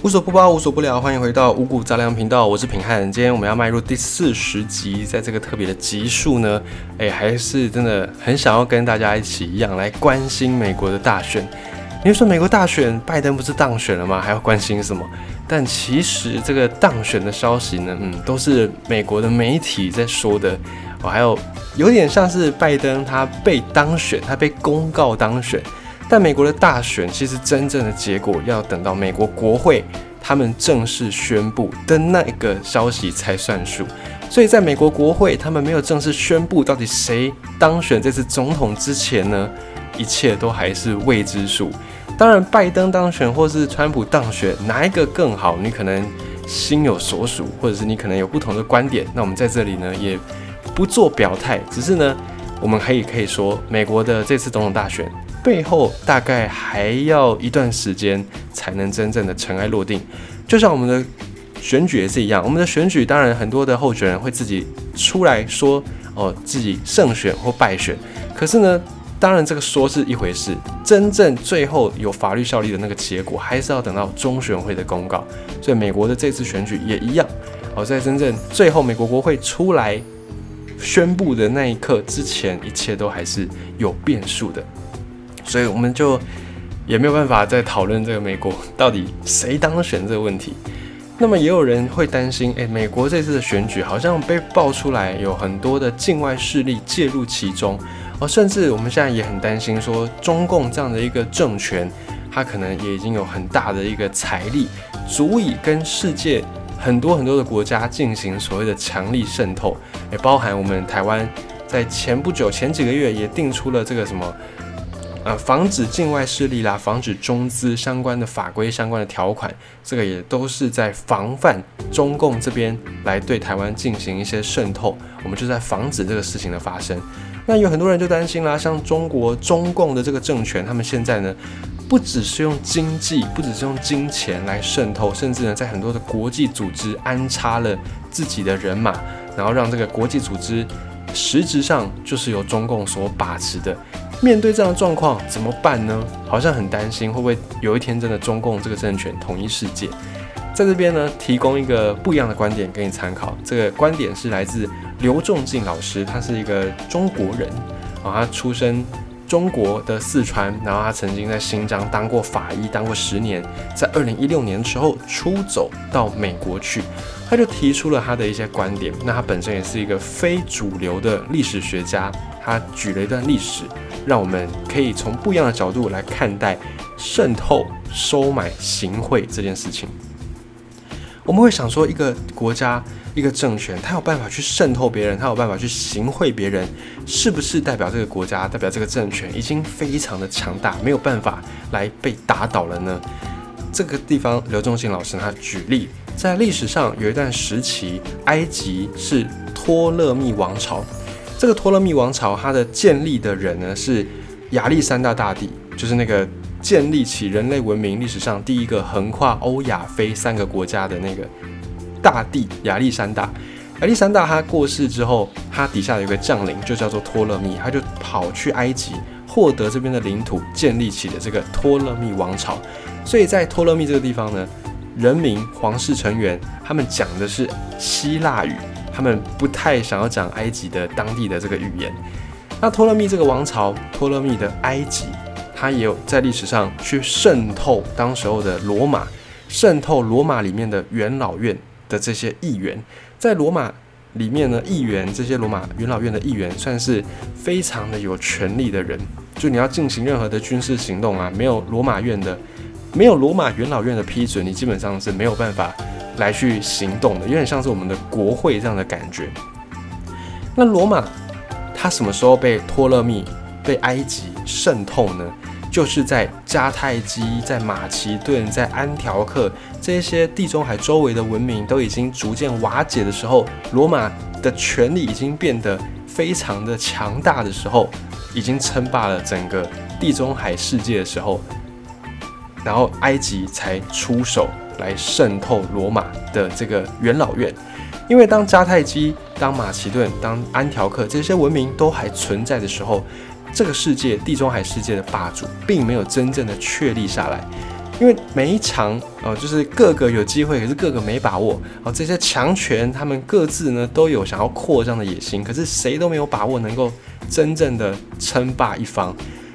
无所不包，无所不聊，欢迎回到五谷杂粮频道，我是品汉。今天我们要迈入第四十集，在这个特别的集数呢，哎，还是真的很想要跟大家一起一样来关心美国的大选。你说美国大选，拜登不是当选了吗？还要关心什么？但其实这个当选的消息呢，嗯，都是美国的媒体在说的。哦，还有有点像是拜登他被当选，他被公告当选。但美国的大选其实真正的结果要等到美国国会他们正式宣布的那个消息才算数。所以在美国国会他们没有正式宣布到底谁当选这次总统之前呢，一切都还是未知数。当然，拜登当选或是川普当选，哪一个更好？你可能心有所属，或者是你可能有不同的观点。那我们在这里呢也不做表态，只是呢我们可以可以说，美国的这次总统大选。背后大概还要一段时间才能真正的尘埃落定，就像我们的选举也是一样。我们的选举当然很多的候选人会自己出来说哦自己胜选或败选，可是呢，当然这个说是一回事，真正最后有法律效力的那个结果还是要等到中选会的公告。所以美国的这次选举也一样，哦，在真正最后美国国会出来宣布的那一刻之前，一切都还是有变数的。所以我们就也没有办法再讨论这个美国到底谁当选这个问题。那么也有人会担心，诶，美国这次的选举好像被爆出来有很多的境外势力介入其中，哦，甚至我们现在也很担心说，中共这样的一个政权，它可能也已经有很大的一个财力，足以跟世界很多很多的国家进行所谓的强力渗透，也包含我们台湾在前不久前几个月也定出了这个什么。呃，防止境外势力啦，防止中资相关的法规相关的条款，这个也都是在防范中共这边来对台湾进行一些渗透，我们就在防止这个事情的发生。那有很多人就担心啦，像中国中共的这个政权，他们现在呢，不只是用经济，不只是用金钱来渗透，甚至呢，在很多的国际组织安插了自己的人马，然后让这个国际组织实质上就是由中共所把持的。面对这样的状况怎么办呢？好像很担心会不会有一天真的中共这个政权统一世界。在这边呢，提供一个不一样的观点给你参考。这个观点是来自刘仲敬老师，他是一个中国人啊，他出生中国的四川，然后他曾经在新疆当过法医，当过十年，在二零一六年的时候出走到美国去，他就提出了他的一些观点。那他本身也是一个非主流的历史学家，他举了一段历史。让我们可以从不一样的角度来看待渗透、收买、行贿这件事情。我们会想说，一个国家、一个政权，他有办法去渗透别人，他有办法去行贿别人，是不是代表这个国家、代表这个政权已经非常的强大，没有办法来被打倒了呢？这个地方，刘仲信老师他举例，在历史上有一段时期，埃及是托勒密王朝。这个托勒密王朝，它的建立的人呢是亚历山大大帝，就是那个建立起人类文明历史上第一个横跨欧亚非三个国家的那个大帝亚历山大。亚历山大他过世之后，他底下有个将领就叫做托勒密，他就跑去埃及获得这边的领土，建立起了这个托勒密王朝。所以在托勒密这个地方呢，人民皇室成员他们讲的是希腊语。他们不太想要讲埃及的当地的这个语言。那托勒密这个王朝，托勒密的埃及，他也有在历史上去渗透当时候的罗马，渗透罗马里面的元老院的这些议员。在罗马里面呢，议员这些罗马元老院的议员算是非常的有权力的人。就你要进行任何的军事行动啊，没有罗马院的，没有罗马元老院的批准，你基本上是没有办法。来去行动的，有点像是我们的国会这样的感觉。那罗马，它什么时候被托勒密、被埃及渗透呢？就是在迦太基、在马其顿、在安条克这些地中海周围的文明都已经逐渐瓦解的时候，罗马的权力已经变得非常的强大的时候，已经称霸了整个地中海世界的时候，然后埃及才出手。来渗透罗马的这个元老院，因为当迦太基、当马其顿、当安条克这些文明都还存在的时候，这个世界地中海世界的霸主并没有真正的确立下来。因为每一场哦，就是各个有机会，可是各个没把握哦。这些强权他们各自呢都有想要扩张的野心，可是谁都没有把握能够真正的称霸一方。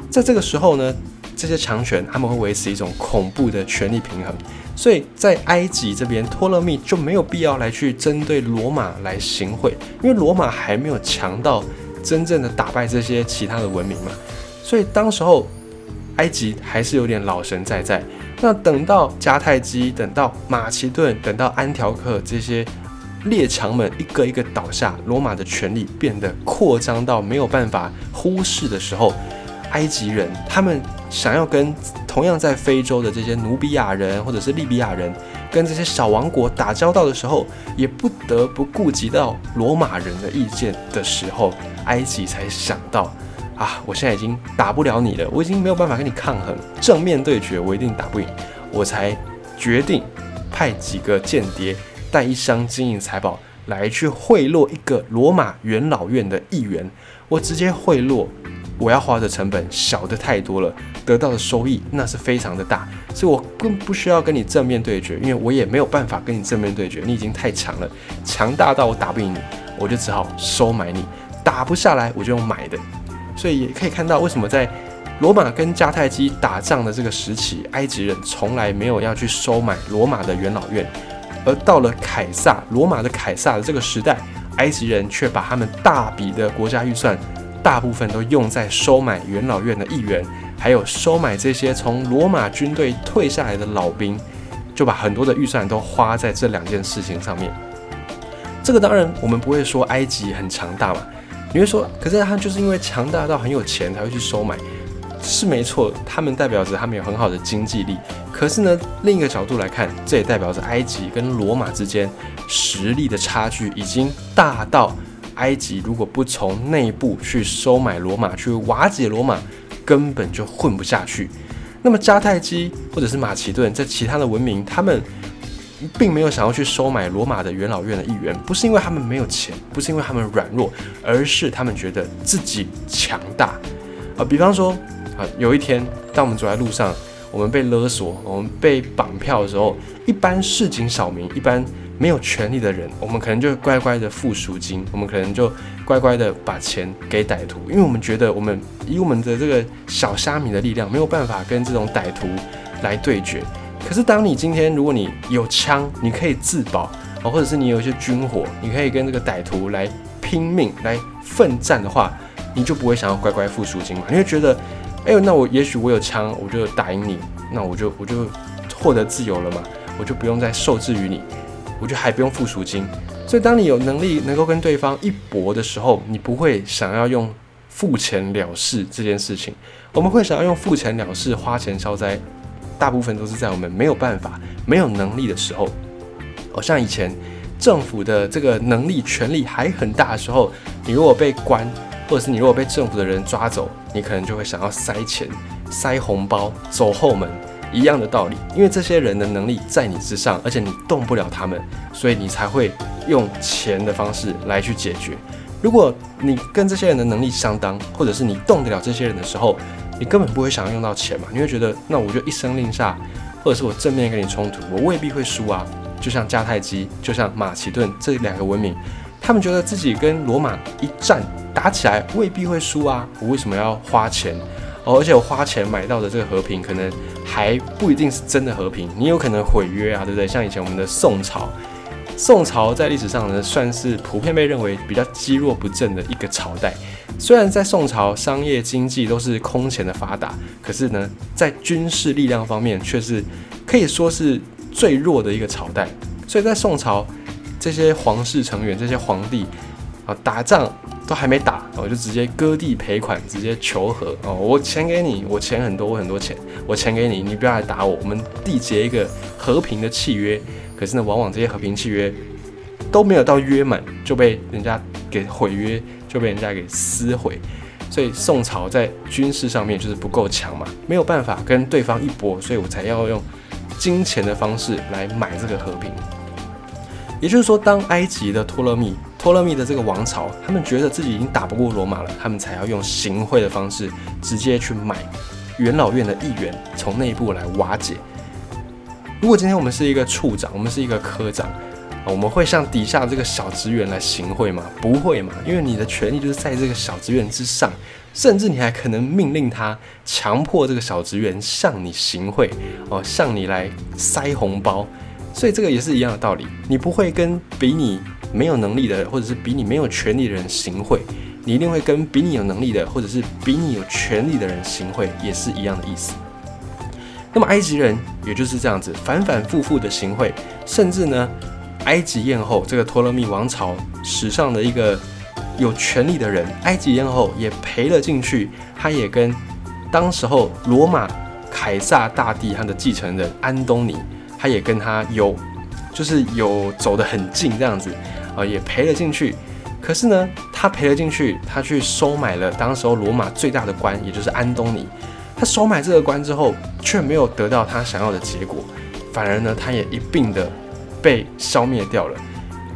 在这个时候呢，这些强权他们会维持一种恐怖的权力平衡，所以在埃及这边，托勒密就没有必要来去针对罗马来行贿，因为罗马还没有强到真正的打败这些其他的文明嘛。所以当时候埃及还是有点老神在在。那等到迦太基，等到马其顿，等到安条克这些列强们一个一个倒下，罗马的权力变得扩张到没有办法忽视的时候，埃及人他们想要跟同样在非洲的这些努比亚人或者是利比亚人，跟这些小王国打交道的时候，也不得不顾及到罗马人的意见的时候，埃及才想到。啊！我现在已经打不了你了，我已经没有办法跟你抗衡，正面对决我一定打不赢，我才决定派几个间谍带一箱金银财宝来去贿赂一个罗马元老院的议员。我直接贿赂，我要花的成本小的太多了，得到的收益那是非常的大，所以我更不需要跟你正面对决，因为我也没有办法跟你正面对决，你已经太强了，强大到我打不赢你，我就只好收买你，打不下来我就用买的。所以也可以看到，为什么在罗马跟迦太基打仗的这个时期，埃及人从来没有要去收买罗马的元老院，而到了凯撒，罗马的凯撒的这个时代，埃及人却把他们大笔的国家预算，大部分都用在收买元老院的议员，还有收买这些从罗马军队退下来的老兵，就把很多的预算都花在这两件事情上面。这个当然，我们不会说埃及很强大嘛。你会说，可是他就是因为强大到很有钱才会去收买，是没错。他们代表着他们有很好的经济力。可是呢，另一个角度来看，这也代表着埃及跟罗马之间实力的差距已经大到埃及如果不从内部去收买罗马，去瓦解罗马，根本就混不下去。那么迦太基或者是马其顿在其他的文明，他们。并没有想要去收买罗马的元老院的议员，不是因为他们没有钱，不是因为他们软弱，而是他们觉得自己强大。啊，比方说，啊，有一天当我们走在路上，我们被勒索，我们被绑票的时候，一般市井小民，一般没有权利的人，我们可能就乖乖的付赎金，我们可能就乖乖的把钱给歹徒，因为我们觉得我们以我们的这个小虾米的力量，没有办法跟这种歹徒来对决。可是，当你今天如果你有枪，你可以自保啊，或者是你有一些军火，你可以跟这个歹徒来拼命来奋战的话，你就不会想要乖乖付赎金嘛？你会觉得，哎呦，那我也许我有枪，我就打赢你，那我就我就获得自由了嘛，我就不用再受制于你，我就还不用付赎金。所以，当你有能力能够跟对方一搏的时候，你不会想要用付钱了事这件事情，我们会想要用付钱了事，花钱消灾。大部分都是在我们没有办法、没有能力的时候，哦，像以前政府的这个能力、权力还很大的时候，你如果被关，或者是你如果被政府的人抓走，你可能就会想要塞钱、塞红包、走后门，一样的道理。因为这些人的能力在你之上，而且你动不了他们，所以你才会用钱的方式来去解决。如果你跟这些人的能力相当，或者是你动得了这些人的时候，你根本不会想要用到钱嘛？你会觉得，那我就一声令下，或者是我正面跟你冲突，我未必会输啊。就像迦太基，就像马其顿这两个文明，他们觉得自己跟罗马一战打起来未必会输啊。我为什么要花钱？哦，而且我花钱买到的这个和平，可能还不一定是真的和平，你有可能毁约啊，对不对？像以前我们的宋朝。宋朝在历史上呢，算是普遍被认为比较积弱不振的一个朝代。虽然在宋朝商业经济都是空前的发达，可是呢，在军事力量方面却是可以说是最弱的一个朝代。所以在宋朝，这些皇室成员、这些皇帝啊，打仗都还没打，我就直接割地赔款，直接求和哦，我钱给你，我钱很多，我很多钱，我钱给你，你不要来打我，我们缔结一个和平的契约。可是呢，往往这些和平契约都没有到约满，就被人家给毁约，就被人家给撕毁。所以宋朝在军事上面就是不够强嘛，没有办法跟对方一搏，所以我才要用金钱的方式来买这个和平。也就是说，当埃及的托勒密、托勒密的这个王朝，他们觉得自己已经打不过罗马了，他们才要用行贿的方式直接去买元老院的议员，从内部来瓦解。如果今天我们是一个处长，我们是一个科长，我们会向底下这个小职员来行贿吗？不会嘛，因为你的权利就是在这个小职员之上，甚至你还可能命令他强迫这个小职员向你行贿哦，向你来塞红包。所以这个也是一样的道理，你不会跟比你没有能力的，或者是比你没有权利的人行贿，你一定会跟比你有能力的，或者是比你有权利的人行贿，也是一样的意思。那么埃及人也就是这样子反反复复的行贿，甚至呢，埃及艳后这个托勒密王朝史上的一个有权力的人，埃及艳后也赔了进去，他也跟当时候罗马凯撒大帝他的继承人安东尼。他也跟他有，就是有走得很近这样子，啊，也赔了进去。可是呢，他赔了进去，他去收买了当时候罗马最大的官，也就是安东尼。他收买这个官之后，却没有得到他想要的结果，反而呢，他也一并的被消灭掉了。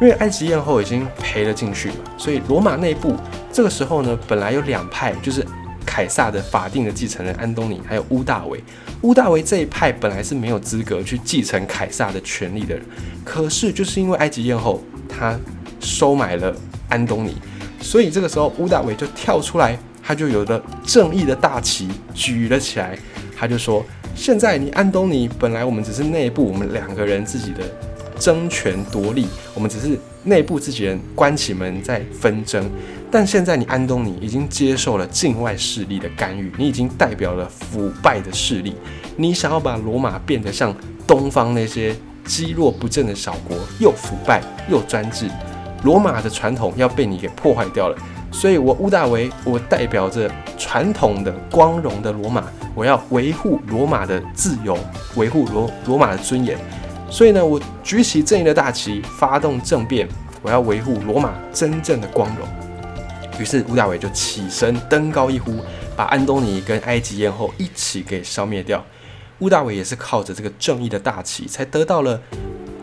因为埃及艳后已经赔了进去嘛，所以罗马内部这个时候呢，本来有两派，就是凯撒的法定的继承人安东尼，还有乌大维。乌大维这一派本来是没有资格去继承凯撒的权利的人，可是就是因为埃及艳后他收买了安东尼，所以这个时候乌大维就跳出来，他就有了正义的大旗举了起来，他就说：现在你安东尼本来我们只是内部我们两个人自己的争权夺利，我们只是内部自己人关起门在纷争。但现在你安东尼已经接受了境外势力的干预，你已经代表了腐败的势力，你想要把罗马变得像东方那些积弱不振的小国，又腐败又专制，罗马的传统要被你给破坏掉了。所以，我屋大维，我代表着传统的光荣的罗马，我要维护罗马的自由，维护罗罗马的尊严。所以呢，我举起正义的大旗，发动政变，我要维护罗马真正的光荣。于是吴大维就起身登高一呼，把安东尼跟埃及艳后一起给消灭掉。吴大维也是靠着这个正义的大旗，才得到了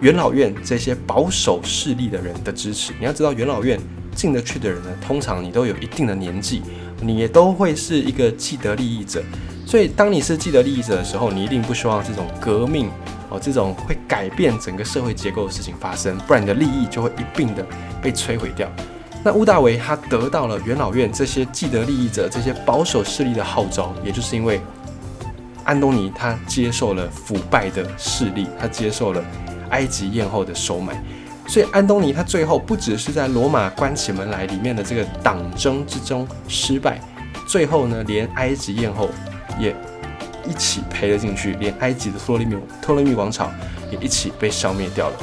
元老院这些保守势力的人的支持。你要知道，元老院进得去的人呢，通常你都有一定的年纪，你也都会是一个既得利益者。所以，当你是既得利益者的时候，你一定不希望这种革命哦，这种会改变整个社会结构的事情发生，不然你的利益就会一并的被摧毁掉。那屋大维他得到了元老院这些既得利益者、这些保守势力的号召，也就是因为安东尼他接受了腐败的势力，他接受了埃及艳后的收买，所以安东尼他最后不只是在罗马关起门来里面的这个党争之中失败，最后呢，连埃及艳后也一起赔了进去，连埃及的托勒密托勒密王朝也一起被消灭掉了。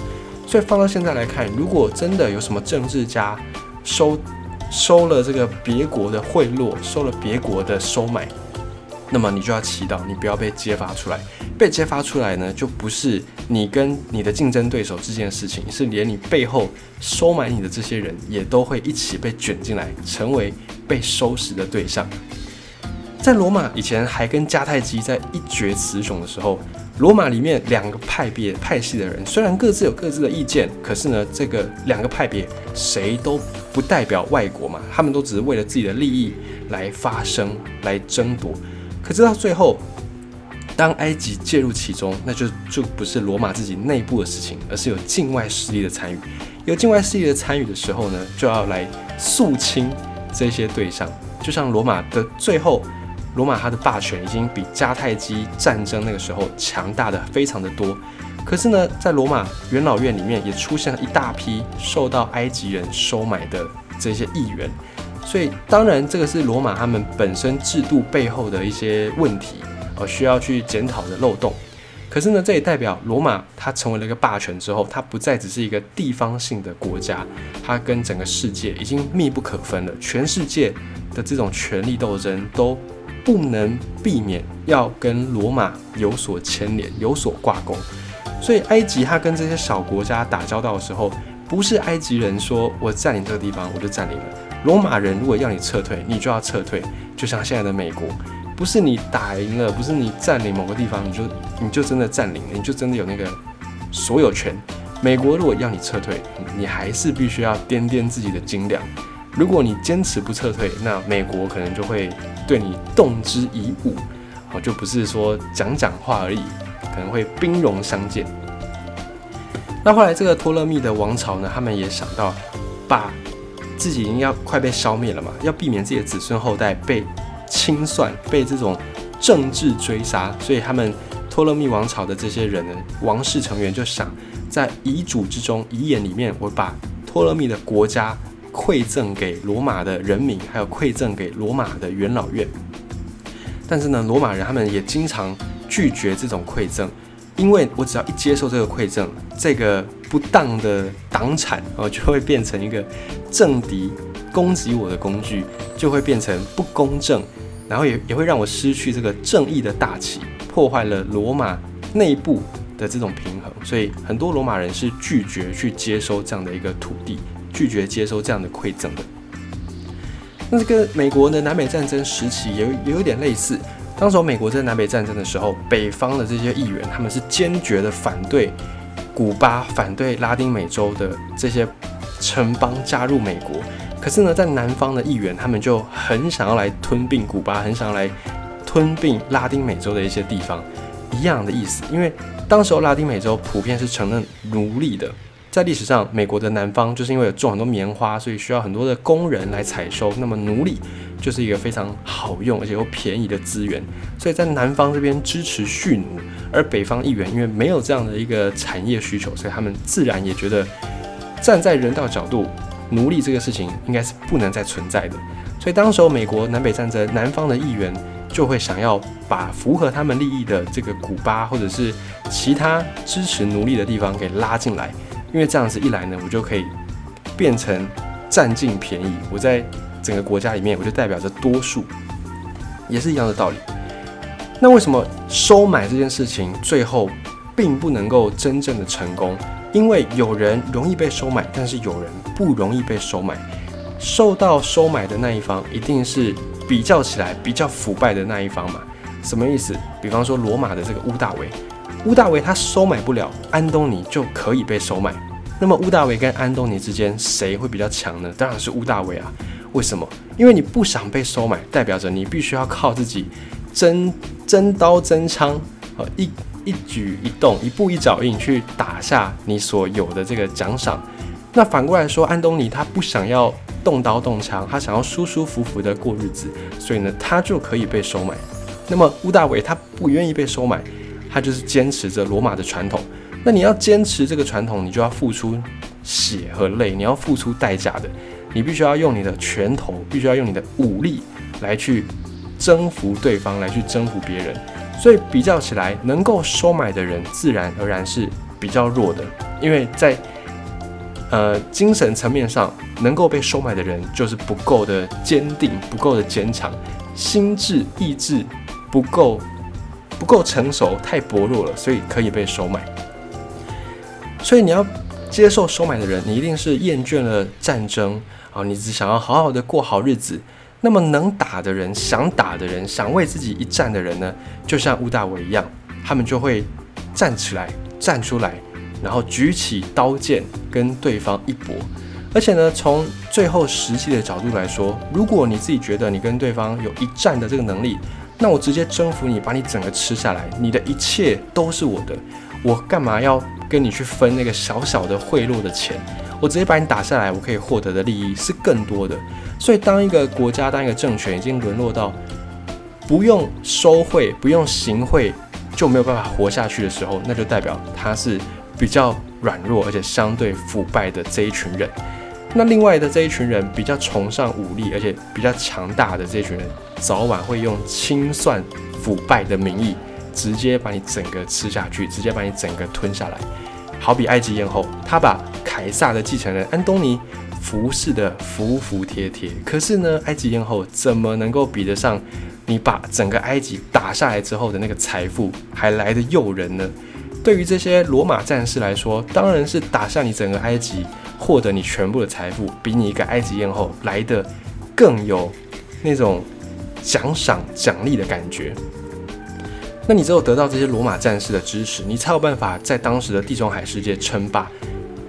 所以放到现在来看，如果真的有什么政治家，收收了这个别国的贿赂，收了别国的收买，那么你就要祈祷，你不要被揭发出来。被揭发出来呢，就不是你跟你的竞争对手之间的事情，是连你背后收买你的这些人也都会一起被卷进来，成为被收拾的对象。在罗马以前还跟迦太基在一决雌雄的时候。罗马里面两个派别派系的人，虽然各自有各自的意见，可是呢，这个两个派别谁都不代表外国嘛，他们都只是为了自己的利益来发声、来争夺。可是到最后，当埃及介入其中，那就就不是罗马自己内部的事情，而是有境外势力的参与。有境外势力的参与的时候呢，就要来肃清这些对象，就像罗马的最后。罗马它的霸权已经比迦太基战争那个时候强大的非常的多，可是呢，在罗马元老院里面也出现了一大批受到埃及人收买的这些议员，所以当然这个是罗马他们本身制度背后的一些问题，而需要去检讨的漏洞。可是呢，这也代表罗马它成为了一个霸权之后，它不再只是一个地方性的国家，它跟整个世界已经密不可分了，全世界的这种权力斗争都。不能避免要跟罗马有所牵连、有所挂钩，所以埃及它跟这些小国家打交道的时候，不是埃及人说我占领这个地方我就占领了，罗马人如果要你撤退，你就要撤退。就像现在的美国，不是你打赢了，不是你占领某个地方，你就你就真的占领了，你就真的有那个所有权。美国如果要你撤退，你还是必须要掂掂自己的斤两。如果你坚持不撤退，那美国可能就会对你动之以武，哦，就不是说讲讲话而已，可能会兵戎相见。那后来这个托勒密的王朝呢，他们也想到，把自己已经要快被消灭了嘛，要避免自己的子孙后代被清算、被这种政治追杀，所以他们托勒密王朝的这些人呢，王室成员就想在遗嘱之中、遗言里面，我把托勒密的国家馈赠给罗马的人民，还有馈赠给罗马的元老院。但是呢，罗马人他们也经常拒绝这种馈赠。因为我只要一接受这个馈赠，这个不当的党产哦，就会变成一个政敌攻击我的工具，就会变成不公正，然后也也会让我失去这个正义的大旗，破坏了罗马内部的这种平衡。所以很多罗马人是拒绝去接收这样的一个土地，拒绝接收这样的馈赠的。那这个美国的南北战争时期也也有点类似。当时美国在南北战争的时候，北方的这些议员他们是坚决的反对古巴、反对拉丁美洲的这些城邦加入美国。可是呢，在南方的议员他们就很想要来吞并古巴，很想要来吞并拉丁美洲的一些地方，一样的意思。因为当时候拉丁美洲普遍是承认奴隶的。在历史上，美国的南方就是因为有种很多棉花，所以需要很多的工人来采收。那么奴隶就是一个非常好用而且又便宜的资源，所以在南方这边支持蓄奴，而北方议员因为没有这样的一个产业需求，所以他们自然也觉得站在人道角度，奴隶这个事情应该是不能再存在的。所以当时候美国南北战争，南方的议员就会想要把符合他们利益的这个古巴或者是其他支持奴隶的地方给拉进来。因为这样子一来呢，我就可以变成占尽便宜。我在整个国家里面，我就代表着多数，也是一样的道理。那为什么收买这件事情最后并不能够真正的成功？因为有人容易被收买，但是有人不容易被收买。受到收买的那一方，一定是比较起来比较腐败的那一方嘛？什么意思？比方说罗马的这个屋大维。屋大维他收买不了安东尼，就可以被收买。那么屋大维跟安东尼之间谁会比较强呢？当然是屋大维啊。为什么？因为你不想被收买，代表着你必须要靠自己真真刀真枪，呃一一举一动、一步一脚印去打下你所有的这个奖赏。那反过来说，安东尼他不想要动刀动枪，他想要舒舒服服的过日子，所以呢，他就可以被收买。那么乌大维他不愿意被收买。他就是坚持着罗马的传统，那你要坚持这个传统，你就要付出血和泪，你要付出代价的，你必须要用你的拳头，必须要用你的武力来去征服对方，来去征服别人。所以比较起来，能够收买的人自然而然是比较弱的，因为在呃精神层面上，能够被收买的人就是不够的坚定，不够的坚强，心智意志不够。不够成熟，太薄弱了，所以可以被收买。所以你要接受收买的人，你一定是厌倦了战争啊，你只想要好好的过好日子。那么能打的人，想打的人，想为自己一战的人呢，就像乌大伟一样，他们就会站起来，站出来，然后举起刀剑跟对方一搏。而且呢，从最后实际的角度来说，如果你自己觉得你跟对方有一战的这个能力，那我直接征服你，把你整个吃下来，你的一切都是我的，我干嘛要跟你去分那个小小的贿赂的钱？我直接把你打下来，我可以获得的利益是更多的。所以，当一个国家、当一个政权已经沦落到不用收贿、不用行贿就没有办法活下去的时候，那就代表他是比较软弱而且相对腐败的这一群人。那另外的这一群人比较崇尚武力，而且比较强大的这一群人，早晚会用清算腐败的名义，直接把你整个吃下去，直接把你整个吞下来。好比埃及艳后，她把凯撒的继承人安东尼服侍的服服帖帖。可是呢，埃及艳后怎么能够比得上你把整个埃及打下来之后的那个财富还来的诱人呢？对于这些罗马战士来说，当然是打下你整个埃及。获得你全部的财富，比你一个埃及艳后来的更有那种奖赏奖励的感觉。那你只有得到这些罗马战士的支持，你才有办法在当时的地中海世界称霸。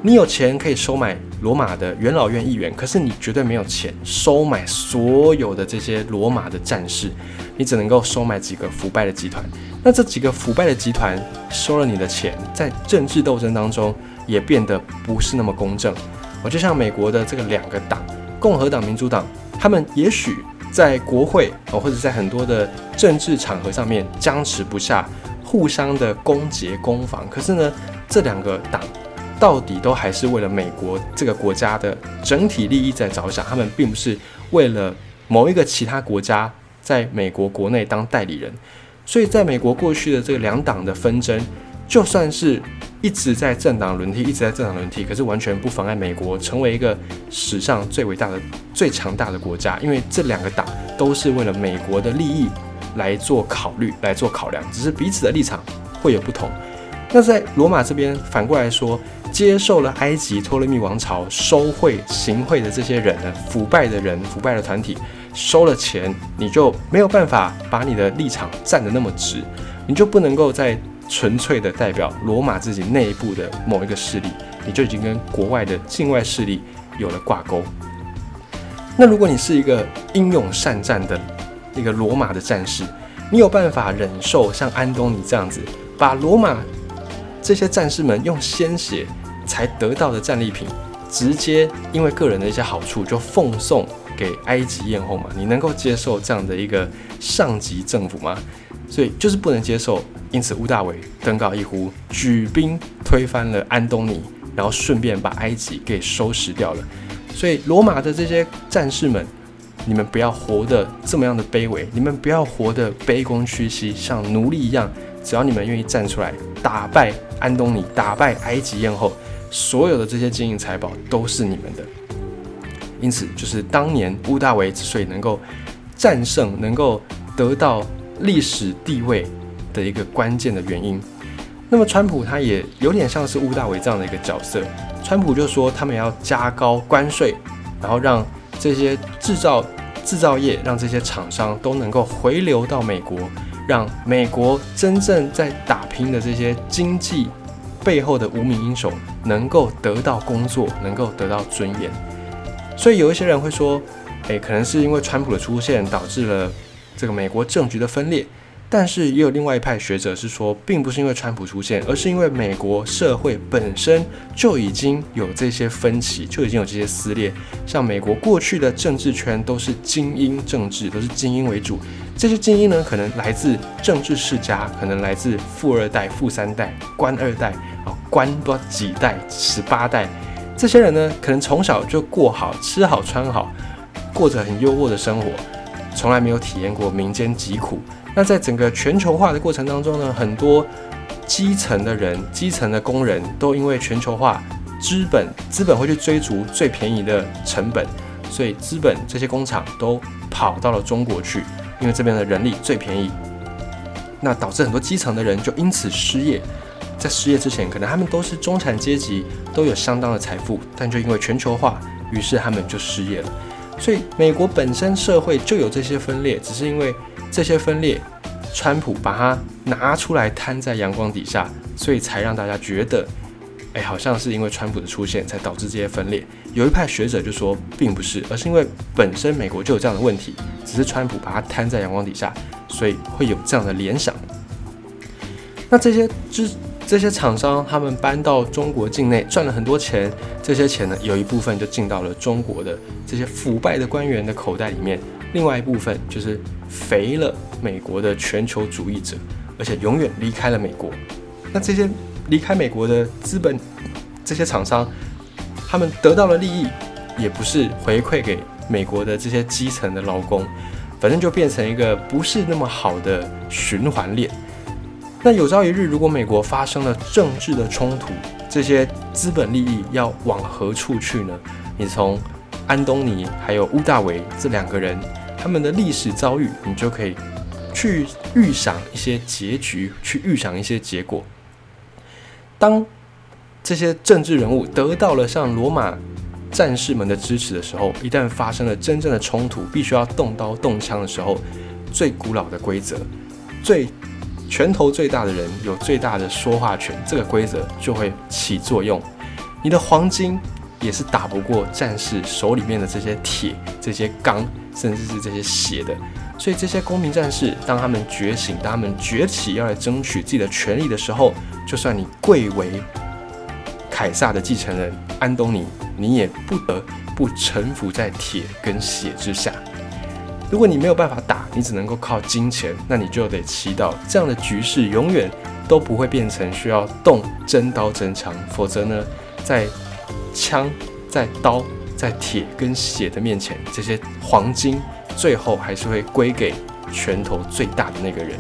你有钱可以收买罗马的元老院议员，可是你绝对没有钱收买所有的这些罗马的战士，你只能够收买几个腐败的集团。那这几个腐败的集团收了你的钱，在政治斗争当中也变得不是那么公正。我就像美国的这个两个党，共和党、民主党，他们也许在国会哦，或者在很多的政治场合上面僵持不下，互相的攻讦攻防。可是呢，这两个党到底都还是为了美国这个国家的整体利益在着想，他们并不是为了某一个其他国家在美国国内当代理人。所以，在美国过去的这个两党的纷争，就算是一直在政党轮替，一直在政党轮替，可是完全不妨碍美国成为一个史上最伟大的、最强大的国家。因为这两个党都是为了美国的利益来做考虑、来做考量，只是彼此的立场会有不同。那在罗马这边，反过来说，接受了埃及托勒密王朝收贿行贿的这些人呢，腐败的人、腐败的团体。收了钱，你就没有办法把你的立场站得那么直，你就不能够在纯粹的代表罗马自己内部的某一个势力，你就已经跟国外的境外势力有了挂钩。那如果你是一个英勇善战的一个罗马的战士，你有办法忍受像安东尼这样子，把罗马这些战士们用鲜血才得到的战利品，直接因为个人的一些好处就奉送？给埃及艳后吗？你能够接受这样的一个上级政府吗？所以就是不能接受。因此，屋大维登高一呼，举兵推翻了安东尼，然后顺便把埃及给收拾掉了。所以，罗马的这些战士们，你们不要活得这么样的卑微，你们不要活得卑躬屈膝，像奴隶一样。只要你们愿意站出来，打败安东尼，打败埃及艳后，所有的这些金银财宝都是你们的。因此，就是当年乌大维之所以能够战胜、能够得到历史地位的一个关键的原因。那么，川普他也有点像是乌大维这样的一个角色。川普就说，他们要加高关税，然后让这些制造制造业、让这些厂商都能够回流到美国，让美国真正在打拼的这些经济背后的无名英雄能够得到工作，能够得到尊严。所以有一些人会说，诶，可能是因为川普的出现导致了这个美国政局的分裂，但是也有另外一派学者是说，并不是因为川普出现，而是因为美国社会本身就已经有这些分歧，就已经有这些撕裂。像美国过去的政治圈都是精英政治，都是精英为主，这些精英呢，可能来自政治世家，可能来自富二代、富三代、官二代啊，官不几代、十八代。这些人呢，可能从小就过好、吃好、穿好，过着很优渥的生活，从来没有体验过民间疾苦。那在整个全球化的过程当中呢，很多基层的人、基层的工人都因为全球化，资本资本会去追逐最便宜的成本，所以资本这些工厂都跑到了中国去，因为这边的人力最便宜。那导致很多基层的人就因此失业。在失业之前，可能他们都是中产阶级，都有相当的财富，但就因为全球化，于是他们就失业了。所以，美国本身社会就有这些分裂，只是因为这些分裂，川普把它拿出来摊在阳光底下，所以才让大家觉得，哎，好像是因为川普的出现才导致这些分裂。有一派学者就说，并不是，而是因为本身美国就有这样的问题，只是川普把它摊在阳光底下，所以会有这样的联想。那这些之。这些厂商他们搬到中国境内赚了很多钱，这些钱呢有一部分就进到了中国的这些腐败的官员的口袋里面，另外一部分就是肥了美国的全球主义者，而且永远离开了美国。那这些离开美国的资本，这些厂商，他们得到的利益也不是回馈给美国的这些基层的劳工，反正就变成一个不是那么好的循环链。那有朝一日，如果美国发生了政治的冲突，这些资本利益要往何处去呢？你从安东尼还有乌大维这两个人他们的历史遭遇，你就可以去预想一些结局，去预想一些结果。当这些政治人物得到了像罗马战士们的支持的时候，一旦发生了真正的冲突，必须要动刀动枪的时候，最古老的规则，最。拳头最大的人有最大的说话权，这个规则就会起作用。你的黄金也是打不过战士手里面的这些铁、这些钢，甚至是这些血的。所以这些公民战士，当他们觉醒，当他们崛起，要来争取自己的权利的时候，就算你贵为凯撒的继承人安东尼，你也不得不臣服在铁跟血之下。如果你没有办法打，你只能够靠金钱，那你就得祈祷这样的局势永远都不会变成需要动真刀真枪，否则呢，在枪、在刀、在铁跟血的面前，这些黄金。最后还是会归给拳头最大的那个人，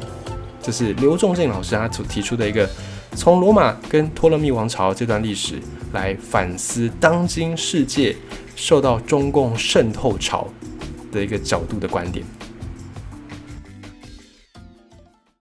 这是刘仲敬老师他所提出的一个从罗马跟托勒密王朝这段历史来反思当今世界受到中共渗透潮的一个角度的观点。